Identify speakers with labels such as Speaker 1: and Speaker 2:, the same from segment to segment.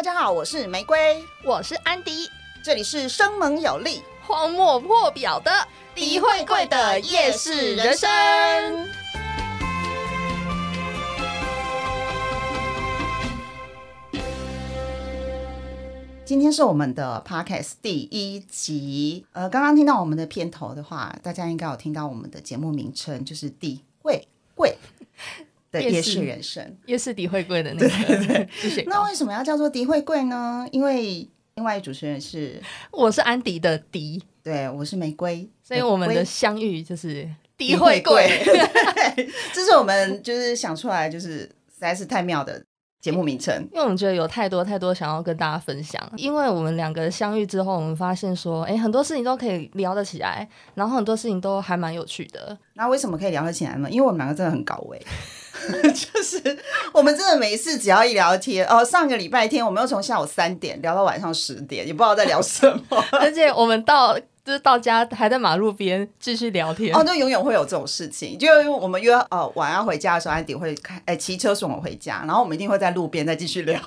Speaker 1: 大家好，我是玫瑰，
Speaker 2: 我是安迪，
Speaker 1: 这里是生猛有力、
Speaker 2: 荒漠破表的
Speaker 1: 李慧贵的夜市人生。今天是我们的 podcast 第一集。呃，刚刚听到我们的片头的话，大家应该有听到我们的节目名称，就是“李慧贵”的夜市人生。
Speaker 2: 夜市迪慧贵的那个，谢谢。
Speaker 1: 那为什么要叫做迪慧贵呢？因为另外主持人是
Speaker 2: 我是安迪的迪，
Speaker 1: 对我是玫瑰，
Speaker 2: 所以我们的相遇就是
Speaker 1: 迪
Speaker 2: 慧贵。
Speaker 1: 对，这是我们就是想出来，就是实在是太妙的。节目名称，
Speaker 2: 因为我们觉得有太多太多想要跟大家分享。因为我们两个相遇之后，我们发现说，哎，很多事情都可以聊得起来，然后很多事情都还蛮有趣的。
Speaker 1: 那为什么可以聊得起来呢？因为我们两个真的很搞味，就是我们真的每一次只要一聊天，哦，上个礼拜天我们又从下午三点聊到晚上十点，也不知道在聊什么，
Speaker 2: 而且我们到。就是到家还在马路边继续聊天
Speaker 1: 哦，那永远会有这种事情。就我们约哦晚上回家的时候，安迪会开哎骑车送我回家，然后我们一定会在路边再继续聊。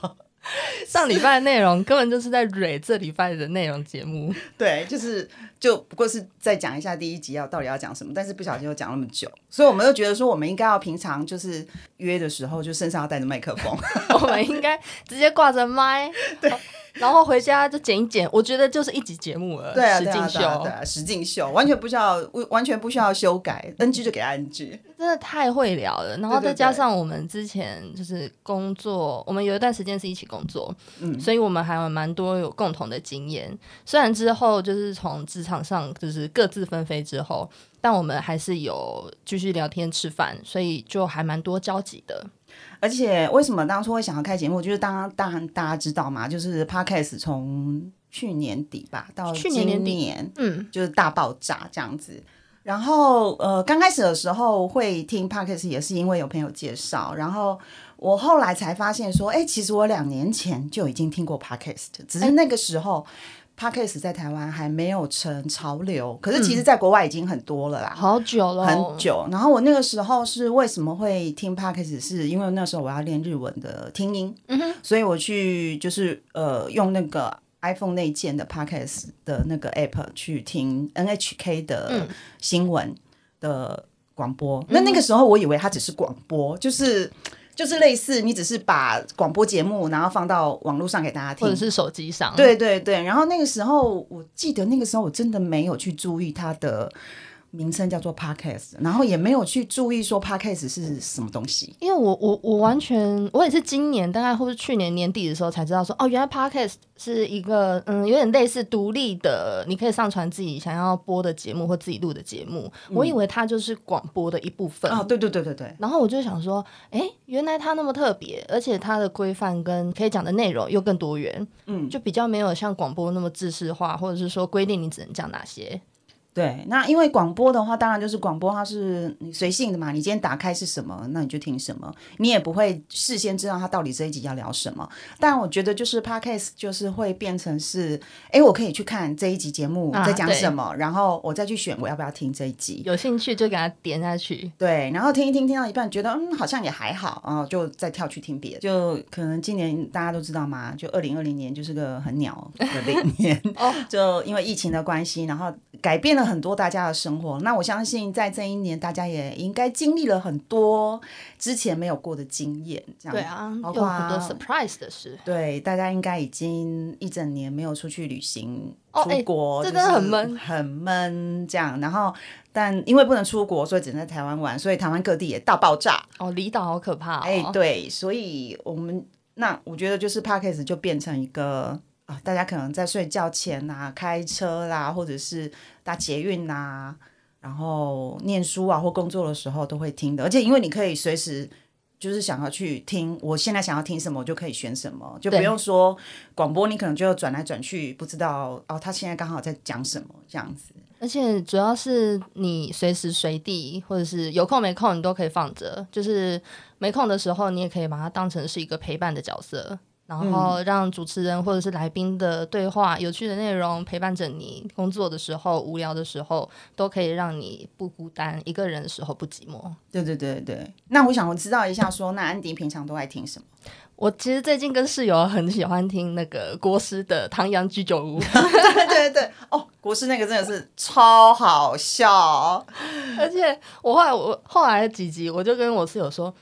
Speaker 2: 上礼拜的内容根本就是在蕊这礼拜的内容节目。
Speaker 1: 对，就是就不过是再讲一下第一集要到底要讲什么，但是不小心又讲那么久，所以我们又觉得说我们应该要平常就是约的时候就身上要带着麦克风，
Speaker 2: 我们应该直接挂着麦。
Speaker 1: 对。
Speaker 2: 然后回家就剪一剪，我觉得就是一集节目了。
Speaker 1: 对啊，
Speaker 2: 实境秀，
Speaker 1: 对啊，实境秀，完全不需要，完全不需要修改，NG 就给他 NG，
Speaker 2: 真的太会聊了。然后再加上我们之前就是工作，我们有一段时间是一起工作，嗯，所以我们还有蛮多有共同的经验。虽然之后就是从职场上就是各自分飞之后，但我们还是有继续聊天吃饭，所以就还蛮多交集的。
Speaker 1: 而且为什么当初会想要开节目？就是当当然大家知道嘛，就是 Podcast 从去年底吧到
Speaker 2: 去年年
Speaker 1: 底，嗯，就是大爆炸这样子。然后呃，刚开始的时候会听 Podcast 也是因为有朋友介绍，然后我后来才发现说，哎，其实我两年前就已经听过 Podcast，只是那个时候。Podcast 在台湾还没有成潮流，可是其实在国外已经很多了啦，
Speaker 2: 好久了，
Speaker 1: 很久。然后我那个时候是为什么会听 Podcast，是因为那时候我要练日文的听音，嗯哼，所以我去就是呃用那个 iPhone 内建的 Podcast 的那个 App 去听 NHK 的新闻的广播。那那个时候我以为它只是广播，就是。就是类似，你只是把广播节目然后放到网络上给大家听，
Speaker 2: 或者是手机上。
Speaker 1: 对对对，然后那个时候，我记得那个时候我真的没有去注意它的。名称叫做 podcast，然后也没有去注意说 podcast 是什么东西。
Speaker 2: 因为我我我完全我也是今年大概或是去年年底的时候才知道说哦，原来 podcast 是一个嗯有点类似独立的，你可以上传自己想要播的节目或自己录的节目。我以为它就是广播的一部分
Speaker 1: 啊，对对对对对。
Speaker 2: 然后我就想说，哎，原来它那么特别，而且它的规范跟可以讲的内容又更多元，嗯，就比较没有像广播那么制式化，或者是说规定你只能讲哪些。
Speaker 1: 对，那因为广播的话，当然就是广播，它是你随性的嘛。你今天打开是什么，那你就听什么，你也不会事先知道它到底这一集要聊什么。但我觉得就是 podcast 就是会变成是，哎，我可以去看这一集节目在讲什么，然后我再去选我要不要听这一集。
Speaker 2: 有兴趣就给它点下去。
Speaker 1: 对，然后听一听，听到一半觉得嗯好像也还好，然后就再跳去听别的。就可能今年大家都知道嘛，就二零二零年就是个很鸟的零年，就因为疫情的关系，然后改变了。很多大家的生活，那我相信在这一年，大家也应该经历了很多之前没有过的经验。这样
Speaker 2: 对啊，包括很多 surprise 的事。
Speaker 1: 对，大家应该已经一整年没有出去旅行、出国，
Speaker 2: 真的很闷，
Speaker 1: 很闷。这样，然后但因为不能出国，所以只能在台湾玩，所以台湾各地也大爆炸。
Speaker 2: 哦，离岛好可怕。
Speaker 1: 哎，对，所以我们那我觉得就是 Parkes 就变成一个。啊，大家可能在睡觉前呐，开车啦，或者是搭捷运呐，然后念书啊或工作的时候都会听的。而且因为你可以随时就是想要去听，我现在想要听什么，我就可以选什么，就不用说广播，你可能就转来转去，不知道哦，他现在刚好在讲什么这样子。
Speaker 2: 而且主要是你随时随地，或者是有空没空，你都可以放着。就是没空的时候，你也可以把它当成是一个陪伴的角色。然后让主持人或者是来宾的对话、有趣的内容陪伴着你。工作的时候、无聊的时候，都可以让你不孤单，一个人的时候不寂寞。
Speaker 1: 对对对对。那我想知道一下，说那安迪平常都爱听什么？
Speaker 2: 我其实最近跟室友很喜欢听那个国师的《唐阳居酒屋》。
Speaker 1: 对对对，哦，国师那个真的是超好笑，
Speaker 2: 而且我后来我后来几集，我就跟我室友说。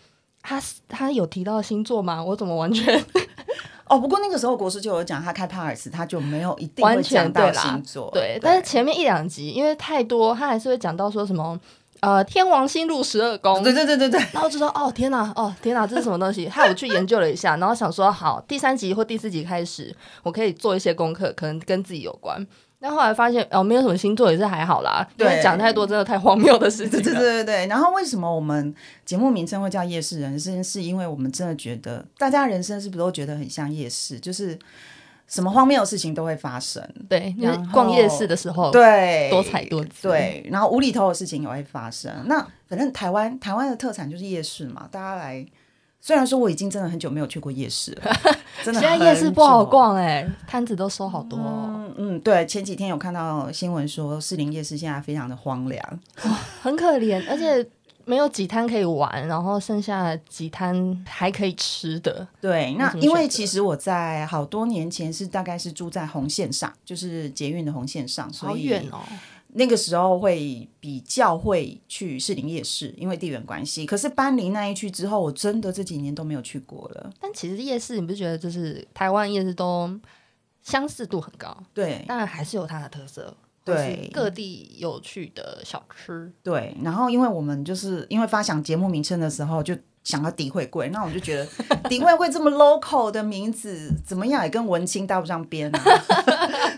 Speaker 2: 他他有提到星座吗？我怎么完全
Speaker 1: 哦？不过那个时候国师就有讲，他开 Paris，他就没有一定会讲到星座。
Speaker 2: 对，但是前面一两集因为太多，他还是会讲到说什么呃天王星入十二宫。
Speaker 1: 对对对对对。
Speaker 2: 然后就说哦天哪哦天哪这是什么东西？害我去研究了一下，然后想说好第三集或第四集开始，我可以做一些功课，可能跟自己有关。但后来发现哦，没有什么星座也是还好啦。对，讲太多真的太荒谬的事情。
Speaker 1: 对对对对。然后为什么我们节目名称会叫夜市人生？是因为我们真的觉得大家人生是不是都觉得很像夜市？就是什么荒谬的事情都会发生。
Speaker 2: 对，就是逛夜市的时候，
Speaker 1: 对，
Speaker 2: 多彩多姿。
Speaker 1: 对，然后无厘头的事情也会发生。那反正台湾台湾的特产就是夜市嘛，大家来。虽然说我已经真的很久没有去过夜市了，真的
Speaker 2: 现在夜市不好逛哎，摊子都收好多。
Speaker 1: 嗯嗯，对，前几天有看到新闻说士林夜市现在非常的荒凉，
Speaker 2: 很可怜，而且没有几摊可以玩，然后剩下几摊还可以吃的。
Speaker 1: 对，那因为其实我在好多年前是大概是住在红线上，就是捷运的红线上，所以
Speaker 2: 好远哦。
Speaker 1: 那个时候会比较会去士林夜市，因为地缘关系。可是搬离那一区之后，我真的这几年都没有去过了。
Speaker 2: 但其实夜市，你不觉得就是台湾夜市都相似度很高？
Speaker 1: 对，
Speaker 2: 当然还是有它的特色。
Speaker 1: 对，
Speaker 2: 各地有趣的小吃。
Speaker 1: 对，然后因为我们就是因为发想节目名称的时候就。想要诋毁贵，那我就觉得 诋毁贵这么 local 的名字，怎么样也跟文青搭不上边啊。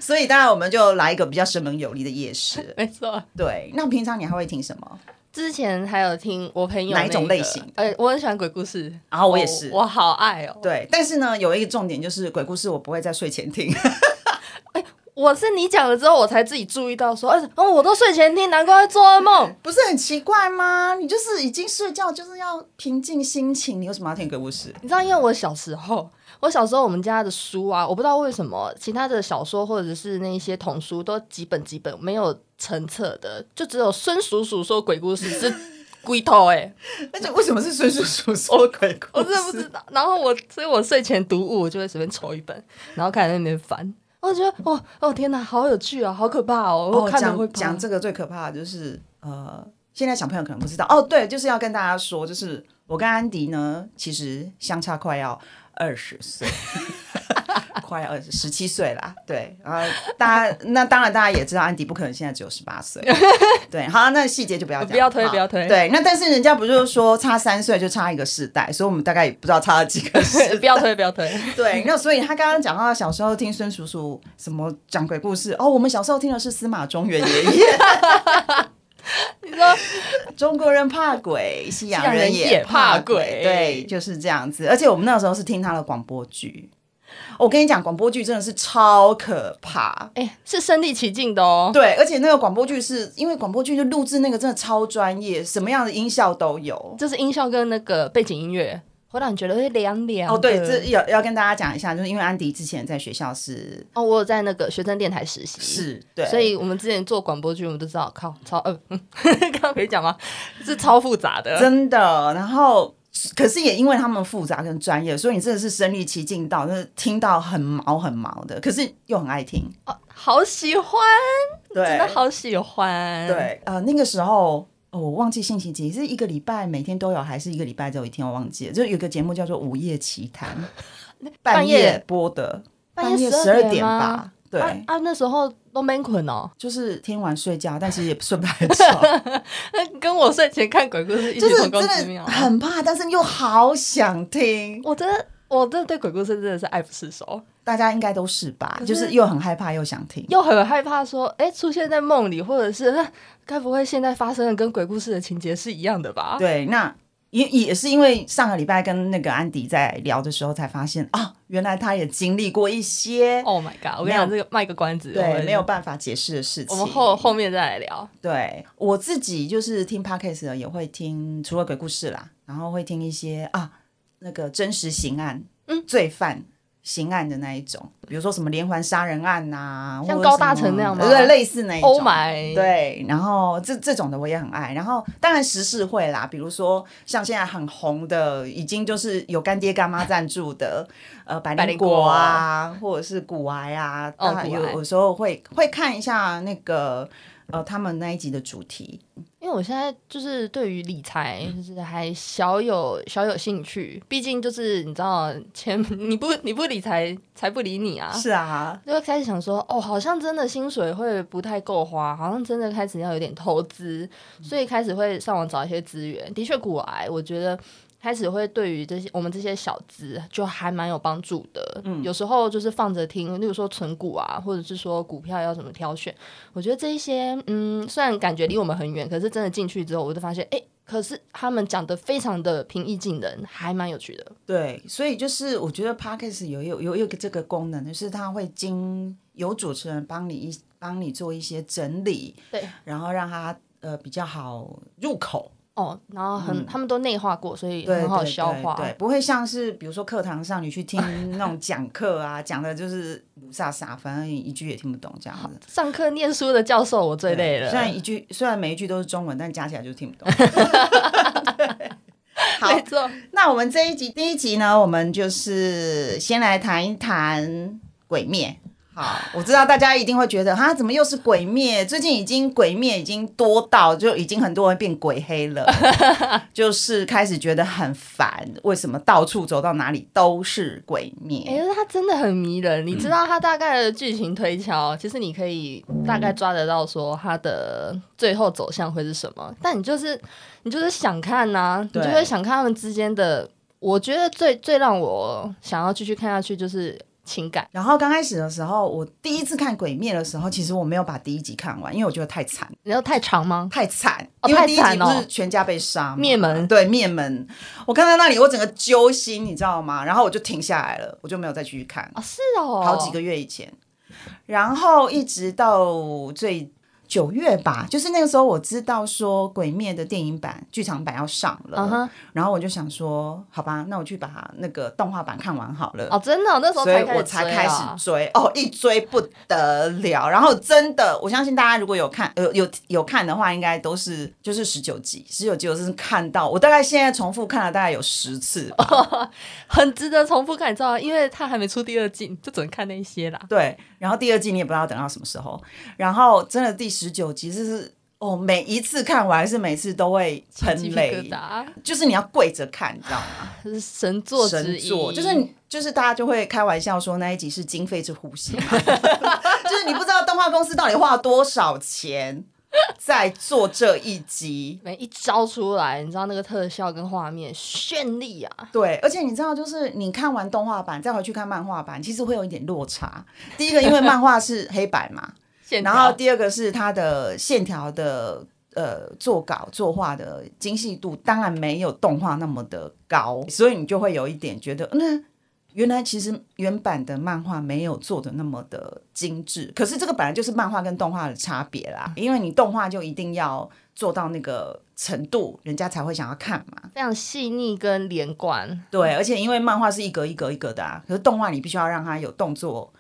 Speaker 1: 所以当然我们就来一个比较生猛有力的夜市。
Speaker 2: 没错，
Speaker 1: 对。那平常你还会听什么？
Speaker 2: 之前还有听我朋友
Speaker 1: 哪一种类型？
Speaker 2: 呃，我很喜欢鬼故事，
Speaker 1: 然后我也是，
Speaker 2: 我好爱哦。
Speaker 1: 对，但是呢，有一个重点就是鬼故事我不会在睡前听。
Speaker 2: 我是你讲了之后，我才自己注意到说，哎，哦，我都睡前听，难怪会做噩梦，
Speaker 1: 不是很奇怪吗？你就是已经睡觉，就是要平静心情，你为什么要听鬼故事？
Speaker 2: 你知道，因为我小时候，我小时候我们家的书啊，我不知道为什么，其他的小说或者是那些童书都几本几本没有成册的，就只有孙叔叔说鬼故事是龟头哎，
Speaker 1: 而且为什么是孙叔叔说鬼故事？我
Speaker 2: 真的不知道。然后我，所以我睡前读物，我就会随便抽一本，然后开始在那边翻。我觉得哦哦天哪，好有趣啊，好可怕哦！我看
Speaker 1: 讲讲这个最可怕的就是呃，现在小朋友可能不知道哦，对，就是要跟大家说，就是我跟安迪呢，其实相差快要二十岁。快二十十七岁啦，对，然后大家那当然大家也知道安迪不可能现在只有十八岁，对，好，那细节就不要讲，
Speaker 2: 不要推，不要推，
Speaker 1: 对，那但是人家不就是说差三岁就差一个世代，所以我们大概也不知道差了几个世，
Speaker 2: 不要推，不要推，
Speaker 1: 对，那所以他刚刚讲到小时候听孙叔叔什么讲鬼故事，哦，我们小时候听的是司马中原爷爷，你说中国人 怕鬼，西洋人也怕鬼，对，就是这样子，而且我们那时候是听他的广播剧。我跟你讲，广播剧真的是超可怕，
Speaker 2: 哎，是身临其境的哦。
Speaker 1: 对，而且那个广播剧是因为广播剧就录制那个真的超专业，什么样的音效都有，
Speaker 2: 就是音效跟那个背景音乐会让你觉得会凉凉。
Speaker 1: 哦，对，这要要跟大家讲一下，就是因为安迪之前在学校是
Speaker 2: 哦，我有在那个学生电台实习，
Speaker 1: 是对，
Speaker 2: 所以我们之前做广播剧，我们都知道，靠，超呃，刚刚可以讲吗？是超复杂的，
Speaker 1: 真的，然后。可是也因为他们复杂跟专业，所以你真的是身临其境到，就是听到很毛很毛的，可是又很爱听，
Speaker 2: 哦，好喜欢，
Speaker 1: 对，
Speaker 2: 真的好喜欢，
Speaker 1: 对，呃，那个时候哦，我忘记星期几，是一个礼拜每天都有，还是一个礼拜只有一天我忘记了，就有个节目叫做《午夜奇谈》半夜播的，
Speaker 2: 半
Speaker 1: 夜十二点吧。对
Speaker 2: 啊，那时候都没困哦，
Speaker 1: 就是听完睡觉，但其实也睡不太 着。
Speaker 2: 跟我睡前看鬼故事，
Speaker 1: 异曲同工之妙很怕，但是又好想听。
Speaker 2: 我真的，我真的对鬼故事真的是爱不释手。
Speaker 1: 大家应该都是吧？就是又很害怕，又想听，
Speaker 2: 又很害怕说，哎，出现在梦里，或者是该不会现在发生的跟鬼故事的情节是一样的吧？
Speaker 1: 对，那。也也是因为上个礼拜跟那个安迪在聊的时候，才发现啊，原来他也经历过一些。
Speaker 2: Oh my god！我跟你讲，这个卖个关子，
Speaker 1: 对，没有办法解释的事情。
Speaker 2: 我们后后面再来聊。
Speaker 1: 对我自己就是听 podcast 也会听，除了鬼故事啦，然后会听一些啊那个真实刑案，嗯，罪犯刑案的那一种，比如说什么连环杀人案呐，
Speaker 2: 像高大成那样吗？
Speaker 1: 对，类似那一种。
Speaker 2: Oh my！
Speaker 1: 对，然后这这种的我也很爱。然后当然时事会啦，比如说像现在很红的，已经就是有干爹干妈赞助的，呃，百灵果啊，或者是骨癌啊，哦，有有时候会会看一下那个。呃，他们那一集的主题，
Speaker 2: 因为我现在就是对于理财就是还小有小有兴趣，毕竟就是你知道钱你不你不理财财不理你啊，
Speaker 1: 是啊，
Speaker 2: 就会开始想说哦，好像真的薪水会不太够花，好像真的开始要有点投资，所以开始会上网找一些资源。的确，古癌我觉得。开始会对于这些我们这些小资就还蛮有帮助的，嗯，有时候就是放着听，例如说存股啊，或者是说股票要怎么挑选，我觉得这一些，嗯，虽然感觉离我们很远，可是真的进去之后，我就发现，哎，可是他们讲的非常的平易近人，还蛮有趣的。
Speaker 1: 对，所以就是我觉得 podcast 有有有有个这个功能，就是他会经有主持人帮你一帮你做一些整理，
Speaker 2: 对，
Speaker 1: 然后让它呃比较好入口。
Speaker 2: 哦，然后很，他们都内化过，所以很好消化，
Speaker 1: 对，不会像是比如说课堂上你去听那种讲课啊，讲的就是不飒飒，反正一句也听不懂这样子。
Speaker 2: 上课念书的教授我最累了，
Speaker 1: 虽然一句虽然每一句都是中文，但加起来就听不懂。
Speaker 2: 没错，
Speaker 1: 那我们这一集第一集呢，我们就是先来谈一谈鬼灭。好，我知道大家一定会觉得，哈，怎么又是鬼灭？最近已经鬼灭已经多到，就已经很多人变鬼黑了，就是开始觉得很烦。为什么到处走到哪里都是鬼灭？
Speaker 2: 哎，他真的很迷人。你知道他大概的剧情推敲，其实你可以大概抓得到，说他的最后走向会是什么。但你就是你就是想看呐，你就会想看他们之间的。我觉得最最让我想要继续看下去就是。情感。
Speaker 1: 然后刚开始的时候，我第一次看《鬼灭》的时候，其实我没有把第一集看完，因为我觉得太惨。
Speaker 2: 然后太长吗？
Speaker 1: 太惨，因为第一集不是全家被杀，
Speaker 2: 灭门。
Speaker 1: 对，灭门。我看到那里，我整个揪心，你知道吗？然后我就停下来了，我就没有再继续看。
Speaker 2: 啊，是哦，
Speaker 1: 好几个月以前，然后一直到最。九月吧，就是那个时候，我知道说《鬼灭》的电影版、剧场版要上了，然后我就想说，好吧，那我去把那个动画版看完好了。
Speaker 2: 哦，真的，那时候
Speaker 1: 所以我才开始追哦，一追不得了。然后真的，我相信大家如果有看，有有有看的话，应该都是就是十九集，十九集我是看到，我大概现在重复看了大概有十次，
Speaker 2: 很值得重复看，你知道吗？因为他还没出第二季，就只能看那些啦。
Speaker 1: 对，然后第二季你也不知道等到什么时候，然后真的第十。十九集就是哦，每一次看完是每次都会喷泪，就是你要跪着看，你知道吗？
Speaker 2: 是神作
Speaker 1: 神作，就是就是大家就会开玩笑说那一集是经费之呼吸，就是你不知道动画公司到底花了多少钱在做这一集，
Speaker 2: 每一招出来，你知道那个特效跟画面绚丽啊！
Speaker 1: 对，而且你知道，就是你看完动画版再回去看漫画版，其实会有一点落差。第一个，因为漫画是黑白嘛。然后第二个是它的线条的呃做稿作画的精细度，当然没有动画那么的高，所以你就会有一点觉得，那原来其实原版的漫画没有做的那么的精致。可是这个本来就是漫画跟动画的差别啦，因为你动画就一定要做到那个程度，人家才会想要看嘛，
Speaker 2: 非常细腻跟连贯。
Speaker 1: 对，而且因为漫画是一格一格一格的啊，可是动画你必须要让它有动作。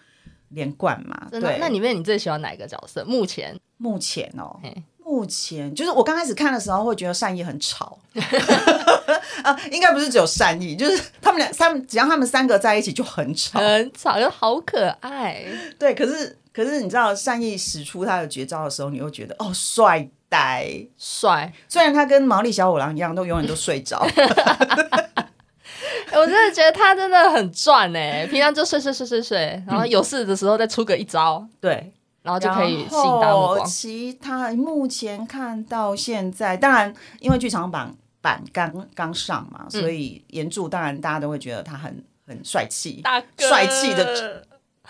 Speaker 1: 连贯嘛，对。
Speaker 2: 那里面你最喜欢哪一个角色？目前，
Speaker 1: 目前哦，目前就是我刚开始看的时候会觉得善意很吵啊，应该不是只有善意，就是他们俩三，只要他们三个在一起就很吵，
Speaker 2: 很吵又好可爱。
Speaker 1: 对，可是可是你知道善意使出他的绝招的时候，你又觉得哦，帅呆
Speaker 2: 帅。
Speaker 1: 虽然他跟毛利小五郎一样，都永远都睡着。
Speaker 2: 我真的觉得他真的很赚哎，平常就睡睡睡睡睡，然后有事的时候再出个一招，
Speaker 1: 对，
Speaker 2: 然后就可以吸引大目光。
Speaker 1: 其他目前看到现在，当然因为剧场版版刚刚上嘛，所以原著当然大家都会觉得他很很帅气，帅气的。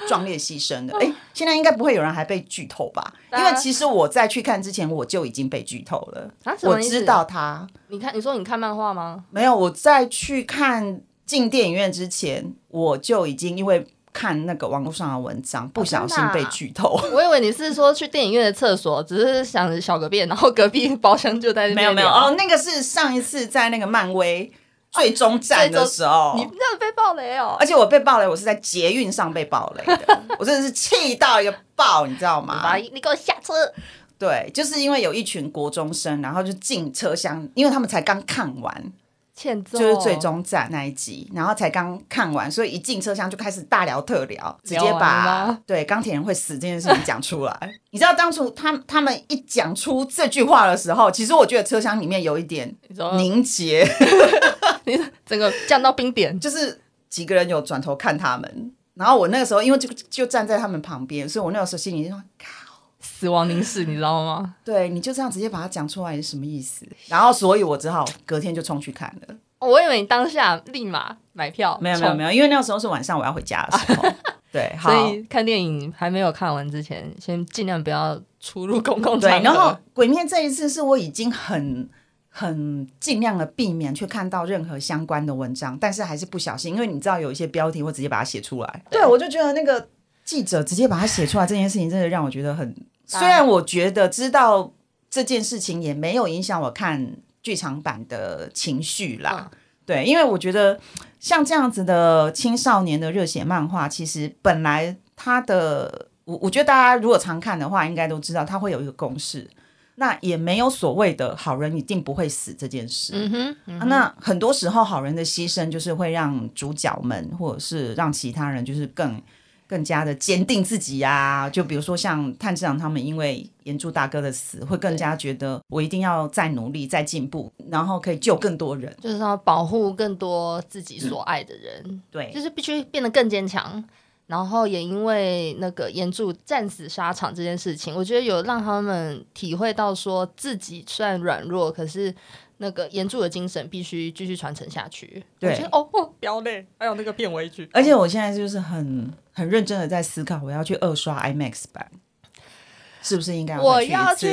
Speaker 1: 壮烈牺牲的，哎，现在应该不会有人还被剧透吧？因为其实我在去看之前，我就已经被剧透了。我知道他，
Speaker 2: 你看，你说你看漫画吗？
Speaker 1: 没有，我在去看进电影院之前，我就已经因为看那个网络上的文章，不小心被剧透。
Speaker 2: 我以为你是说去电影院的厕所，只是想小个便，然后隔壁包厢就在那边。
Speaker 1: 没有没有哦，那个是上一次在那个漫威。最终战的时候，
Speaker 2: 你这样被爆雷哦！
Speaker 1: 而且我被爆雷，我是在捷运上被爆雷的，我真的是气到一个爆，你知道吗？
Speaker 2: 你给我下车！
Speaker 1: 对，就是因为有一群国中生，然后就进车厢，因为他们才刚看完。
Speaker 2: 欠揍
Speaker 1: 就是最终战那一集，然后才刚看完，所以一进车厢就开始大聊特聊，直接把 对钢铁人会死这件事情讲出来。你知道当初他他们一讲出这句话的时候，其实我觉得车厢里面有一点凝结，
Speaker 2: 你整个降到冰点，
Speaker 1: 就是几个人有转头看他们，然后我那个时候因为就就站在他们旁边，所以我那个时候心里就说。
Speaker 2: 死亡凝视，你知道吗？
Speaker 1: 对，你就这样直接把它讲出来是什么意思？然后，所以我只好隔天就冲去看了。
Speaker 2: 我以为你当下立马买票，
Speaker 1: 没有没有没有，因为那个时候是晚上我要回家的时候。对，
Speaker 2: 所以看电影还没有看完之前，先尽量不要出入公共场
Speaker 1: 合。对，然后《鬼面》这一次是我已经很很尽量的避免去看到任何相关的文章，但是还是不小心，因为你知道有一些标题会直接把它写出来。对，我就觉得那个记者直接把它写出来这件事情，真的让我觉得很。虽然我觉得知道这件事情也没有影响我看剧场版的情绪啦，对，因为我觉得像这样子的青少年的热血漫画，其实本来它的我我觉得大家如果常看的话，应该都知道它会有一个公式，那也没有所谓的好人一定不会死这件事。嗯哼，那很多时候好人的牺牲就是会让主角们或者是让其他人就是更。更加的坚定自己呀，就比如说像炭治郎他们，因为岩柱大哥的死，会更加觉得我一定要再努力、再进步，然后可以救更多人，
Speaker 2: 就是要保护更多自己所爱的人。
Speaker 1: 对，
Speaker 2: 就是必须变得更坚强。然后也因为那个岩柱战死沙场这件事情，我觉得有让他们体会到，说自己虽然软弱，可是。那个岩柱的精神必须继续传承下去。
Speaker 1: 对，
Speaker 2: 哦，飙泪，还有那个片尾曲。
Speaker 1: 而且我现在就是很很认真的在思考，我要去二刷 IMAX 版，是不是应该
Speaker 2: 我要去？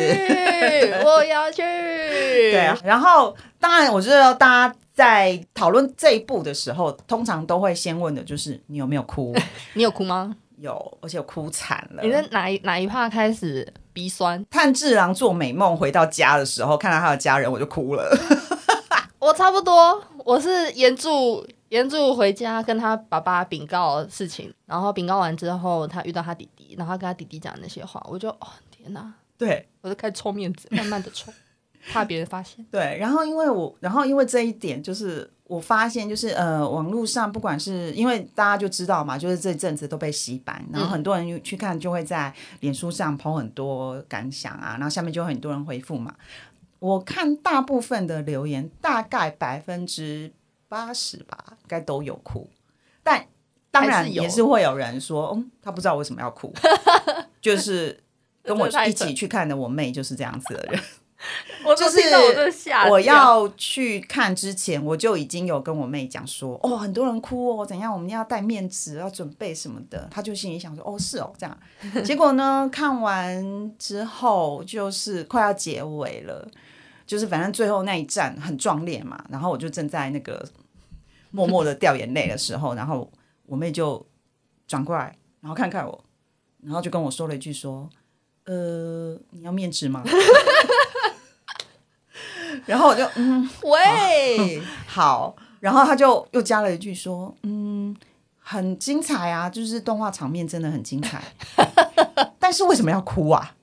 Speaker 2: 我要去。
Speaker 1: 对啊。然后，当然，我觉得大家在讨论这一步的时候，通常都会先问的就是你有没有哭？
Speaker 2: 你有哭吗？
Speaker 1: 有，而且哭惨了。
Speaker 2: 你是哪一哪一趴开始鼻酸？
Speaker 1: 炭治郎做美梦回到家的时候，看到他的家人，我就哭了。
Speaker 2: 我差不多，我是沿住沿住回家跟他爸爸禀告事情，然后禀告完之后，他遇到他弟弟，然后跟他弟弟讲那些话，我就哦天哪！
Speaker 1: 对，
Speaker 2: 我就开始抽面子，慢慢的抽，怕别人发现。
Speaker 1: 对，然后因为我，然后因为这一点就是。我发现就是呃，网络上不管是因为大家就知道嘛，就是这阵子都被洗版，然后很多人去看就会在脸书上抛很多感想啊，然后下面就很多人回复嘛。我看大部分的留言，大概百分之八十吧，该都有哭，但当然也是会有人说，嗯，他不知道为什么要哭，就是跟我一起去看的我妹就是这样子的人。
Speaker 2: 我就是
Speaker 1: 我要去看之前，我就已经有跟我妹讲说，哦，很多人哭哦，怎样？我们要带面纸，要准备什么的。她就心里想说，哦，是哦，这样。结果呢，看完之后就是快要结尾了，就是反正最后那一站很壮烈嘛。然后我就正在那个默默的掉眼泪的时候，然后我妹就转过来，然后看看我，然后就跟我说了一句说，呃，你要面纸吗？然后我就嗯
Speaker 2: 喂
Speaker 1: 好，然后他就又加了一句说嗯很精彩啊，就是动画场面真的很精彩，但是为什么要哭啊？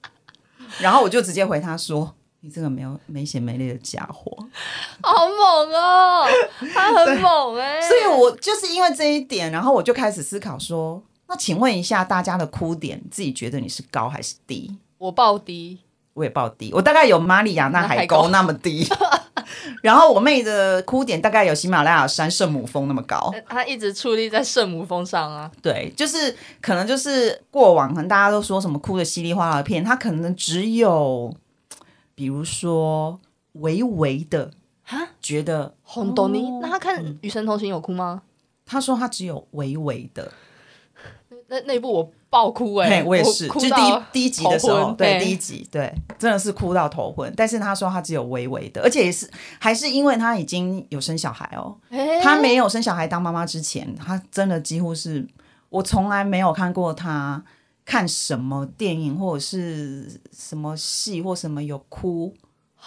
Speaker 1: 然后我就直接回他说你这个没有没血没泪的家伙，
Speaker 2: 好猛哦，他很猛哎，
Speaker 1: 所以我就是因为这一点，然后我就开始思考说，那请问一下大家的哭点，自己觉得你是高还是低？
Speaker 2: 我爆低。
Speaker 1: 我也报低，我大概有马里亚纳海沟那么低，然后我妹的哭点大概有喜马拉雅山圣母峰那么高。
Speaker 2: 她一直矗立在圣母峰上啊。
Speaker 1: 对，就是可能就是过往可能大家都说什么哭的稀里哗啦的片，她可能只有比如说微微的哈觉得
Speaker 2: 红豆泥。那她看《与神同行》有哭吗？
Speaker 1: 她说她只有微微的。
Speaker 2: 那那部我。爆哭哎！
Speaker 1: 我也是，就第一第一集的时候，对第一集，对，真的是哭到头昏。但是他说他只有微微的，而且也是还是因为他已经有生小孩哦。他没有生小孩当妈妈之前，他真的几乎是我从来没有看过他看什么电影或者是什么戏或什么有哭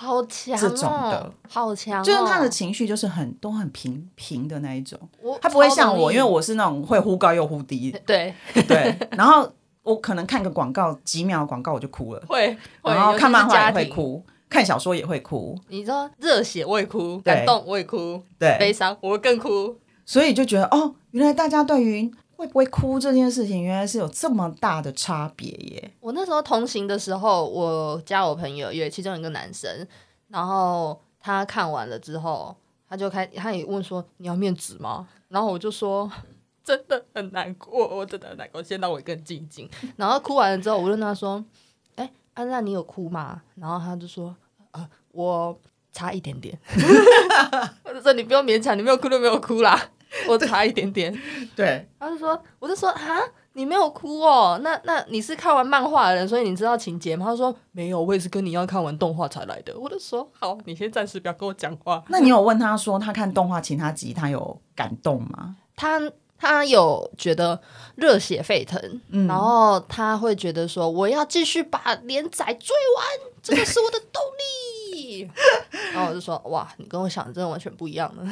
Speaker 2: 好强、哦，
Speaker 1: 这种的，
Speaker 2: 好强、哦，
Speaker 1: 就是他的情绪就是很都很平平的那一种，他不会像我，因为我是那种会忽高又忽低，
Speaker 2: 对。
Speaker 1: 对，然后我可能看个广告几秒广告我就哭了，
Speaker 2: 会，会
Speaker 1: 然后看漫画也。会哭，看小说也会哭，
Speaker 2: 你知道热血我也哭，感动我也哭，
Speaker 1: 对，
Speaker 2: 悲伤我会更哭。
Speaker 1: 所以就觉得哦，原来大家对于会不会哭这件事情，原来是有这么大的差别耶。
Speaker 2: 我那时候同行的时候，我加我朋友，有其中一个男生，然后他看完了之后，他就开，他也问说你要面纸吗？然后我就说真的很难过，我真的很难过，先让我更静静。然后哭完了之后，我问他说，哎、安娜你有哭吗？然后他就说，呃，我差一点点。我就说你不用勉强，你没有哭就没有哭啦，我差一点点。
Speaker 1: 对，
Speaker 2: 他就说，我就说啊，你没有哭哦，那那你是看完漫画的人，所以你知道情节吗？他说没有，我也是跟你一样看完动画才来的。我就说好，你先暂时不要跟我讲话。
Speaker 1: 那你有问他说他看动画其他集他有感动吗？
Speaker 2: 他他有觉得热血沸腾，然后他会觉得说我要继续把连载追完，这个是我的动力。然后我就说哇，你跟我想的真的完全不一样了。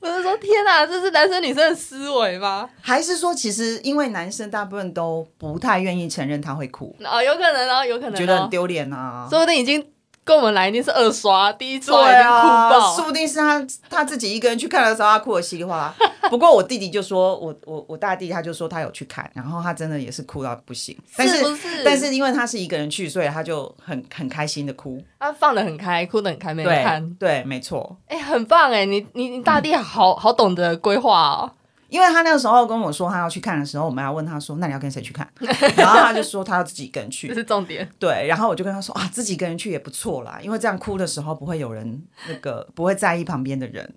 Speaker 2: 我就说天哪，这是男生女生的思维吗？
Speaker 1: 还是说其实因为男生大部分都不太愿意承认他会哭，
Speaker 2: 啊、有可能哦，有可能、哦，
Speaker 1: 觉得很丢脸啊？
Speaker 2: 说不定已经跟我们来一定是二刷，第一刷已
Speaker 1: 对
Speaker 2: 经哭
Speaker 1: 啊，
Speaker 2: 爆。
Speaker 1: 说不定是他他自己一个人去看的时候，他哭的稀里哗啦。不过我弟弟就说，我我我大弟他就说他有去看，然后他真的也是哭到不行。但是？但是因为他是一个人去，所以他就很很开心的哭。
Speaker 2: 他放的很开，哭的很开，没人看。
Speaker 1: 对，没错。
Speaker 2: 哎、很棒哎！你你你大弟好好懂得规划哦。
Speaker 1: 因为他那个时候跟我说他要去看的时候，我们要问他说：“那你要跟谁去看？” 然后他就说他要自己一个人去这。
Speaker 2: 是重点。
Speaker 1: 对，然后我就跟他说：“啊，自己一个人去也不错啦，因为这样哭的时候不会有人那个不会在意旁边的人。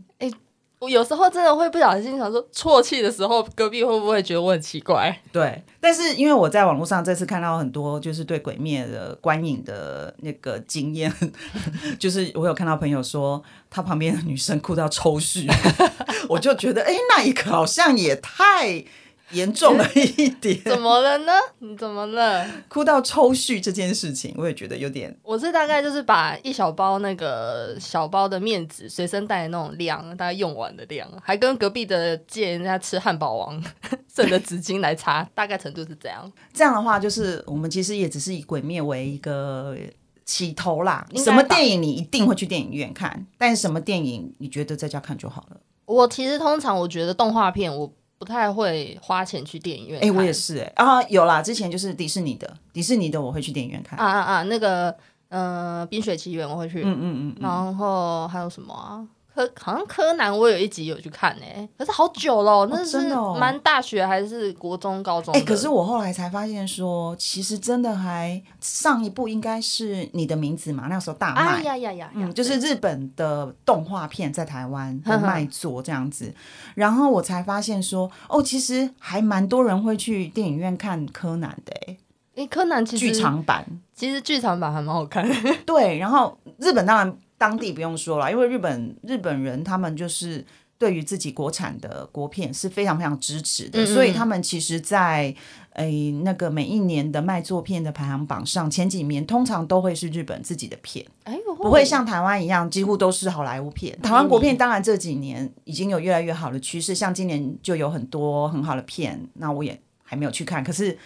Speaker 2: 我有时候真的会不小心想说，啜泣的时候，隔壁会不会觉得我很奇怪？”
Speaker 1: 对，但是因为我在网络上这次看到很多就是对《鬼灭》的观影的那个经验，就是我有看到朋友说他旁边的女生哭到抽搐，我就觉得哎，那一个好像也太严重了一点，
Speaker 2: 怎么了呢？你怎么了？
Speaker 1: 哭到抽搐这件事情，我也觉得有点
Speaker 2: 我是大概就是把一小包那个小包的面纸随身带的那种量，大概用完的量，还跟隔壁的借人家吃汉堡王 剩的纸巾来擦，大概程度是这样。
Speaker 1: 这样的话，就是我们其实也只是以《鬼灭》为一个起头啦。什么
Speaker 2: 吧
Speaker 1: 电影你一定会去电影院看，但是什么电影你觉得在家看就好了？
Speaker 2: 我其实通常我觉得动画片我不太会花钱去电影院
Speaker 1: 哎、
Speaker 2: 看。
Speaker 1: 我也是哎、啊，有啦，之前就是迪士尼的，迪士尼的我会去电影院看。
Speaker 2: 啊啊啊！那个呃，《冰雪奇缘》我会去，
Speaker 1: 嗯嗯嗯嗯，
Speaker 2: 然后还有什么啊？柯好像柯南我有一集有去看呢、可是好久了，那是蛮大学还是国中高中
Speaker 1: 哎、
Speaker 2: 的？
Speaker 1: 可是我后来才发现说，其实真的还上一部应该是你的名字嘛，那时候大卖。
Speaker 2: 哎呀呀呀呀！
Speaker 1: 嗯，就是日本的动画片在台湾的卖座这样子，然后我才发现说，哦，其实还蛮多人会去电影院看柯南的、欸，
Speaker 2: 诶，柯南其实
Speaker 1: 剧场版。
Speaker 2: 其实剧场版还蛮好看。
Speaker 1: 对，然后日本当然当地不用说了，因为日本日本人他们就是对于自己国产的国片是非常非常支持的，
Speaker 2: 嗯嗯
Speaker 1: 所以他们其实在，诶那个每一年的卖座片的排行榜上，前几名通常都会是日本自己的片，
Speaker 2: 哎呦，
Speaker 1: 不会像台湾一样几乎都是好莱坞片。台湾国片当然这几年已经有越来越好的趋势，像今年就有很多很好的片，那我也还没有去看，可是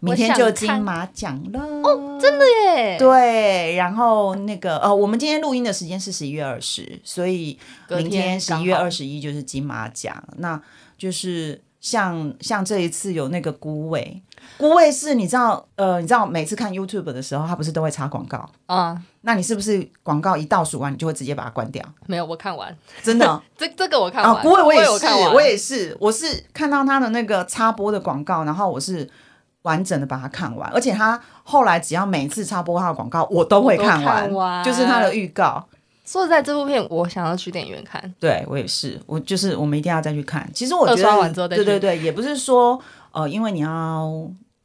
Speaker 1: 明天就金马奖了。哦，
Speaker 2: 真的耶。
Speaker 1: 对，然后那个呃，我们今天录音的时间是十一月二十，所以明天十一月二十一就是金马奖，那就是像像这一次有那个孤味，孤味是你知道呃，你知道每次看 YouTube 的时候，它不是都会插广告？
Speaker 2: 啊，
Speaker 1: 那你是不是广告一倒数完，你就会直接把它关掉？
Speaker 2: 没有，我看完
Speaker 1: 真的
Speaker 2: 这这个我看
Speaker 1: 啊，
Speaker 2: 完，
Speaker 1: 孤味我也是，
Speaker 2: 有看，
Speaker 1: 我也是，我是看到他的那个插播的广告，然后我是完整的把它看完，而且他后来只要每次插播他的广告，我都会看
Speaker 2: 完
Speaker 1: 就是他的预告。
Speaker 2: 说实在，这部片我想要去电影院看。
Speaker 1: 对我也是，我就是我们一定要再去看。其实我觉
Speaker 2: 二刷完
Speaker 1: 得，
Speaker 2: 之后再去
Speaker 1: 对对对，也不是说呃，因为你要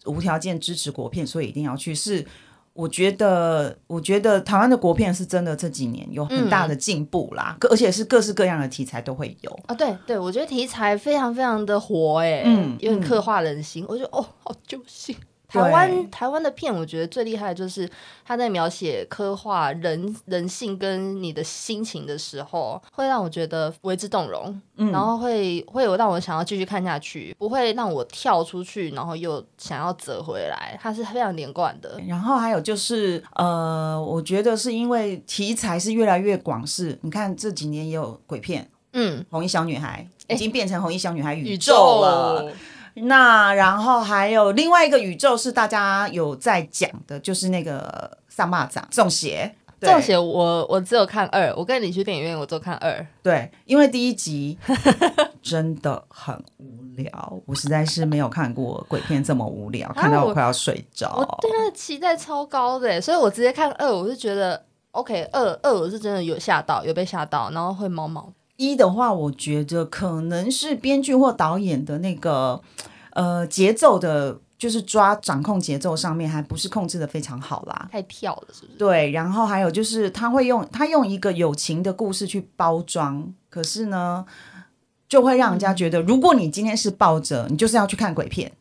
Speaker 1: 无条件支持国片，所以一定要去。是我觉得，我觉得台湾的国片是真的这几年有很大的进步啦，各而且是各式各样的题材都会有。
Speaker 2: 啊，对对，我觉得题材非常非常的活哎，
Speaker 1: 嗯
Speaker 2: 有点刻画人心，我觉得哦，好揪心。台湾台湾的片，我觉得最厉害的就是他在描写刻画人人性跟你的心情的时候，会让我觉得为之动容，然后会会有让我想要继续看下去，不会让我跳出去，然后又想要折回来，它是非常连贯的。
Speaker 1: 然后还有就是呃，我觉得是因为题材是越来越广式，你看这几年也有鬼片，嗯，红衣小女孩已经变成红衣小女孩宇宙了。那然后还有另外一个宇宙是大家有在讲的，就是那个上蚂蚱中邪。
Speaker 2: 中邪我我只有看二，我跟你去电影院我只有看二。
Speaker 1: 对，因为第一集真的很无聊，我实在是没有看过鬼片这么无聊，看到我快要睡着。
Speaker 2: 我对他的期待超高的，所以我直接看二，我是觉得 OK，二二我是真的有吓到，有被吓到，然后会毛毛。
Speaker 1: 一的话，我觉得可能是编剧或导演的那个呃节奏的，就是抓掌控节奏上面还不是控制的非常好啦，
Speaker 2: 太跳了，是不是？
Speaker 1: 对，然后还有就是他会用他用一个友情的故事去包装，可是呢，就会让人家觉得，如果你今天是抱着你就是要去看鬼片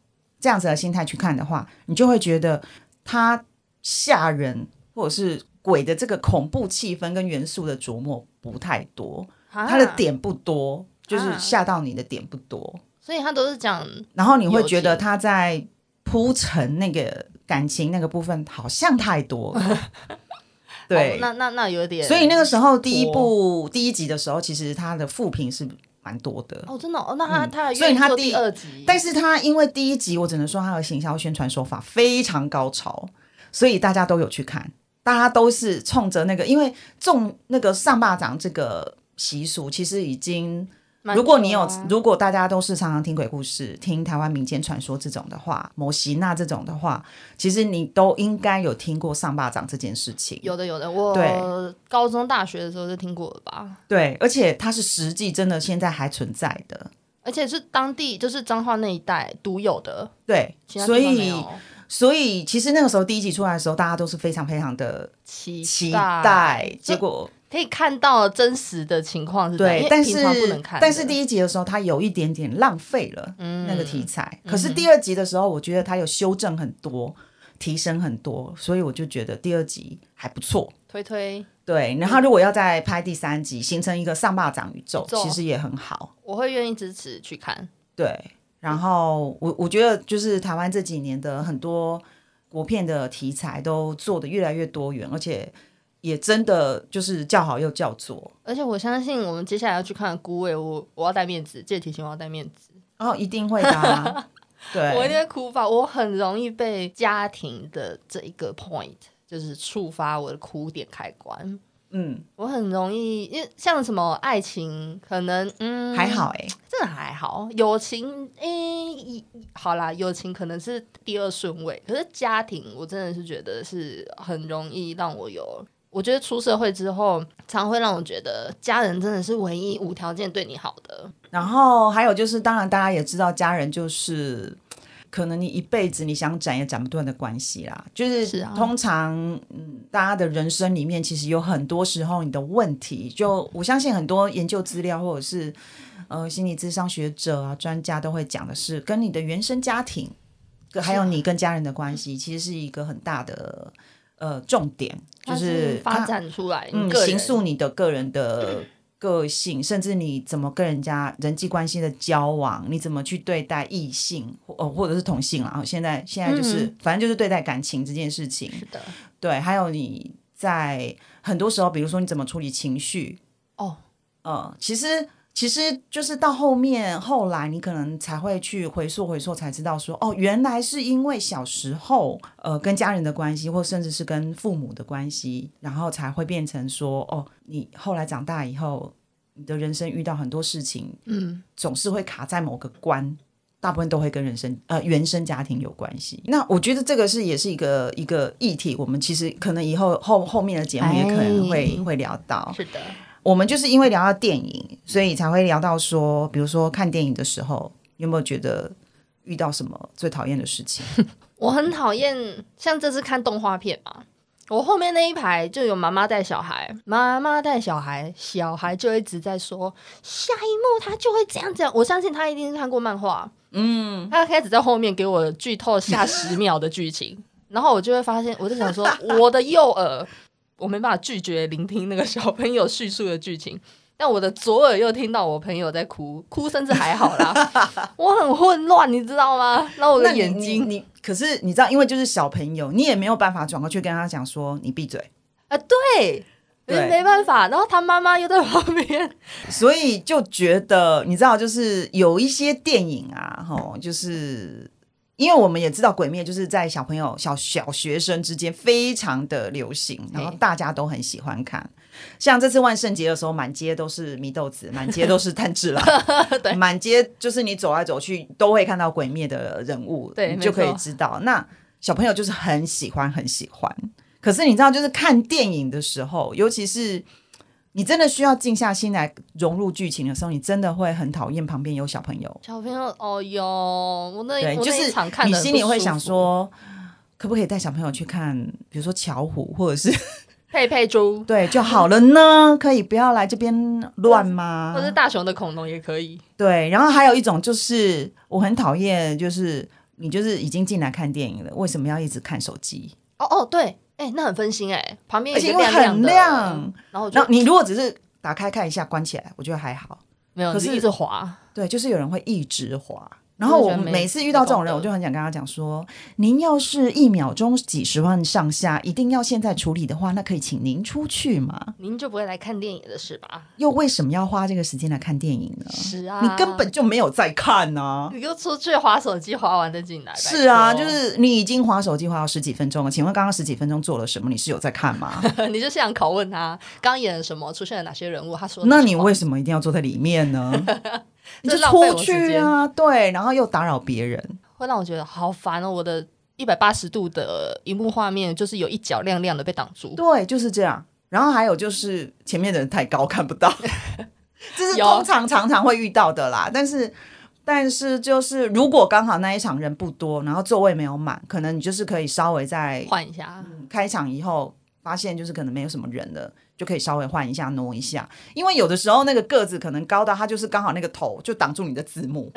Speaker 1: 这样子的心态去看的话，你就会觉得他吓人或者是鬼的这个恐怖气氛跟元素的琢磨不太多。他的点不多，就是吓到你的点不多，
Speaker 2: 所以他都是讲，
Speaker 1: 然后你会觉得他在铺陈那个感情那个部分好像太多了，对，
Speaker 2: 那那那有点，
Speaker 1: 所以那个时候第一部第一集的时候，其实他的负评是蛮多的。
Speaker 2: 哦，真的哦，那他他
Speaker 1: 所以他
Speaker 2: 第二集，
Speaker 1: 但是他因为第一集我只能说他的行销宣传手法非常高超，所以大家都有去看，大家都是冲着那个，因为中那个上霸掌这个。习俗其实已经，如果你有，如果大家都是常常听鬼故事、听台湾民间传说这种的话，摩西那这种的话，其实你都应该有听过上巴掌这件事情。
Speaker 2: 有的，有的，我高中、大学的时候就听过了吧？
Speaker 1: 对，而且它是实际真的现在还存在的，
Speaker 2: 而且是当地就是彰化那一带独有的。
Speaker 1: 对，所以所以其实那个时候第一集出来的时候，大家都是非常非常的
Speaker 2: 期
Speaker 1: 期待，结果。
Speaker 2: 可以看到真实的情况是
Speaker 1: 对，但是
Speaker 2: 不能看。
Speaker 1: 但是第一集的时候，它有一点点浪费了那个题材。可是第二集的时候，我觉得它有修正很多，提升很多，所以我就觉得第二集还不错。
Speaker 2: 推推
Speaker 1: 对，然后如果要再拍第三集，形成一个上霸掌宇宙，其实也很好。
Speaker 2: 我会愿意支持去看。
Speaker 1: 对，然后我我觉得就是台湾这几年的很多国片的题材都做的越来越多元，而且。也真的就是叫好又叫座，
Speaker 2: 而且我相信我们接下来要去看《孤位》，我我要带面子，借提醒我要带面子。
Speaker 1: 哦，一定会的，对，
Speaker 2: 我一定会哭吧。我很容易被家庭的这一个 point 就是触发我的哭点开关。嗯，我很容易，因为像什么爱情，可能嗯
Speaker 1: 还好哎，
Speaker 2: 真的还好。友情，哎，好啦，友情可能是第二顺位，可是家庭，我真的是觉得是很容易让我有。我觉得出社会之后，常会让我觉得家人真的是唯一无条件对你好的。
Speaker 1: 然后还有就是，当然大家也知道，家人就是可能你一辈子你想斩也斩不断的关系啦。就是通常，嗯，大家的人生里面其实有很多时候你的问题，就我相信很多研究资料或者是呃心理咨商学者啊专家都会讲的是，跟你的原生家庭，还有你跟家人的关系，其实是一个很大的。呃，重点就是
Speaker 2: 发展出来，嗯，
Speaker 1: 形塑你的个人的 个性，甚至你怎么跟人家人际关系的交往，你怎么去对待异性或或者是同性啊？现在现在就是，反正就是对待感情这件事情，
Speaker 2: 是的，
Speaker 1: 对，还有你在很多时候，比如说你怎么处理情绪，哦，嗯，其实。其实就是到后面，后来你可能才会去回溯回溯，才知道说，哦，原来是因为小时候，呃，跟家人的关系，或甚至是跟父母的关系，然后才会变成说，哦，你后来长大以后，你的人生遇到很多事情，嗯，总是会卡在某个关，大部分都会跟人生呃原生家庭有关系。那我觉得这个是也是一个一个议题，我们其实可能以后后后面的节目也可能会会聊到，
Speaker 2: 是的。
Speaker 1: 我们就是因为聊到电影，所以才会聊到说，比如说看电影的时候，有没有觉得遇到什么最讨厌的事情？
Speaker 2: 我很讨厌，像这次看动画片嘛，我后面那一排就有妈妈带小孩，妈妈带小孩，小孩就一直在说下一幕他就会这样这样。我相信他一定是看过漫画，嗯，他开始在后面给我剧透下十秒的剧情，然后我就会发现，我就想说，我的右耳我没办法拒绝聆听那个小朋友叙述的剧情。但我的左耳又听到我朋友在哭，哭甚至还好啦，我很混乱，你知道吗？然后我的眼睛，
Speaker 1: 你可是你知道，因为就是小朋友，你也没有办法转过去跟他讲说你闭嘴
Speaker 2: 啊，对，对，没办法。然后他妈妈又在旁边，
Speaker 1: 所以就觉得你知道，就是有一些电影啊，吼，就是因为我们也知道《鬼灭》就是在小朋友、小小学生之间非常的流行，然后大家都很喜欢看。像这次万圣节的时候，满街都是祢豆子，满街都是炭治郎，
Speaker 2: 对，
Speaker 1: 满街就是你走来走去都会看到鬼灭的人物，
Speaker 2: 对，
Speaker 1: 你就可以知道，那小朋友就是很喜欢，很喜欢。可是你知道，就是看电影的时候，尤其是你真的需要静下心来融入剧情的时候，你真的会很讨厌旁边有小朋友。
Speaker 2: 小朋友，哦哟，我那
Speaker 1: 对，就是你心里会想说，可不可以带小朋友去看，比如说巧虎，或者是。
Speaker 2: 佩佩猪
Speaker 1: 对就好了呢，可以不要来这边乱吗？
Speaker 2: 或者大熊的恐龙也可以。
Speaker 1: 对，然后还有一种就是我很讨厌，就是你就是已经进来看电影了，为什么要一直看手机？
Speaker 2: 哦哦，对，哎，那很分心哎，旁边
Speaker 1: 而且很亮，然后然后你如果只是打开看一下，关起来，我觉得还好。
Speaker 2: 没有，可是一直滑。
Speaker 1: 对，就是有人会一直滑。然后我每次遇到这种人，我就很想跟他讲说：“您要是一秒钟几十万上下，一定要现在处理的话，那可以请您出去吗？
Speaker 2: 您就不会来看电影的是吧？
Speaker 1: 又为什么要花这个时间来看电影呢？
Speaker 2: 是啊，
Speaker 1: 你根本就没有在看
Speaker 2: 呢。你就出去划手机，划完再进来。
Speaker 1: 是啊，就是你已经划手机划到十几分钟了。请问刚刚十几分钟做了什么？你是有在看吗？
Speaker 2: 你就想拷问他，刚演了什么？出现了哪些人物？他说：
Speaker 1: 那你为什么一定要坐在里面呢？” 你就出去啊，对，然后又打扰别人，
Speaker 2: 会让我觉得好烦哦。我的一百八十度的荧幕画面，就是有一角亮亮的被挡住。
Speaker 1: 对，就是这样。然后还有就是前面的人太高看不到，这是通常常常会遇到的啦。但是，但是就是如果刚好那一场人不多，然后座位没有满，可能你就是可以稍微再
Speaker 2: 换一下。
Speaker 1: 开场以后发现就是可能没有什么人了。就可以稍微换一下挪一下，因为有的时候那个个子可能高到他就是刚好那个头就挡住你的字幕，